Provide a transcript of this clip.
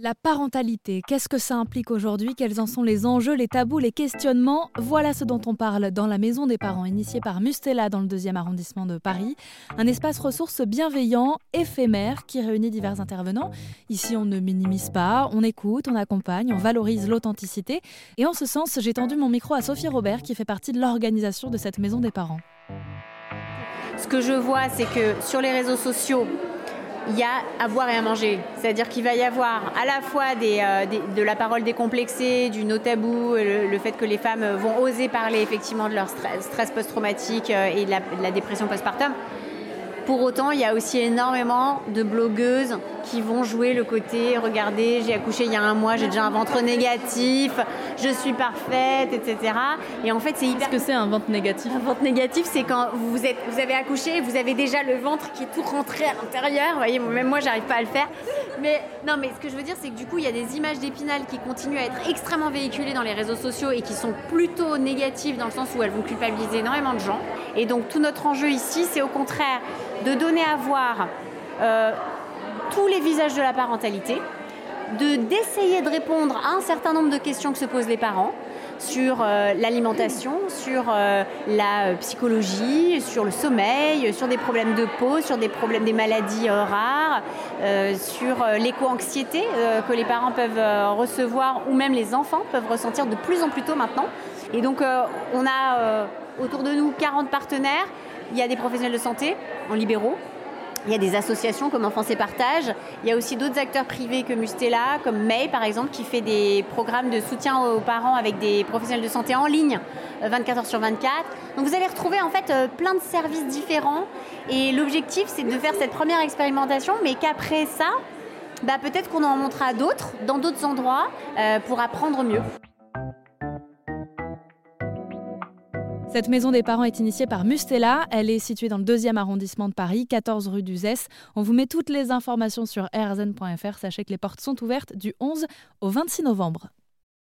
La parentalité, qu'est-ce que ça implique aujourd'hui? Quels en sont les enjeux, les tabous, les questionnements? Voilà ce dont on parle dans la Maison des parents, initiée par Mustela dans le deuxième arrondissement de Paris. Un espace ressources bienveillant, éphémère, qui réunit divers intervenants. Ici, on ne minimise pas, on écoute, on accompagne, on valorise l'authenticité. Et en ce sens, j'ai tendu mon micro à Sophie Robert, qui fait partie de l'organisation de cette Maison des parents. Ce que je vois, c'est que sur les réseaux sociaux, il y a à boire et à manger. C'est-à-dire qu'il va y avoir à la fois euh, de la parole décomplexée, du no tabou, le, fait que les femmes vont oser parler effectivement de leur stress, post-traumatique euh, et de la, dépression postpartum. Pour autant, il y a aussi énormément de blogueuses qui vont jouer le côté regardez, j'ai accouché il y a un mois, j'ai déjà un ventre négatif, je suis parfaite, etc. Et en fait, c'est hyper. Qu'est-ce que c'est un ventre négatif? Un ventre négatif, c'est quand vous, êtes, vous avez accouché, vous avez déjà le ventre qui est tout rentré à l'intérieur. Vous voyez, même moi, j'arrive pas à le faire. Mais non, mais ce que je veux dire, c'est que du coup, il y a des images d'épinal qui continuent à être extrêmement véhiculées dans les réseaux sociaux et qui sont plutôt négatives dans le sens où elles vont culpabiliser énormément de gens. Et donc, tout notre enjeu ici, c'est au contraire de donner à voir euh, tous les visages de la parentalité, de d'essayer de répondre à un certain nombre de questions que se posent les parents sur euh, l'alimentation, sur euh, la psychologie, sur le sommeil, sur des problèmes de peau, sur des problèmes des maladies rares, sur l'éco-anxiété que les parents peuvent recevoir ou même les enfants peuvent ressentir de plus en plus tôt maintenant. Et donc on a autour de nous 40 partenaires il y a des professionnels de santé en libéraux. Il y a des associations comme Enfance et Partage. Il y a aussi d'autres acteurs privés que Mustela, comme May par exemple, qui fait des programmes de soutien aux parents avec des professionnels de santé en ligne, 24 euh, heures sur 24. Donc vous allez retrouver en fait euh, plein de services différents. Et l'objectif, c'est de faire cette première expérimentation, mais qu'après ça, bah, peut-être qu'on en montrera d'autres dans d'autres endroits euh, pour apprendre mieux. Cette maison des parents est initiée par Mustela. Elle est située dans le deuxième arrondissement de Paris, 14 rue du Zès. On vous met toutes les informations sur rzn.fr. Sachez que les portes sont ouvertes du 11 au 26 novembre.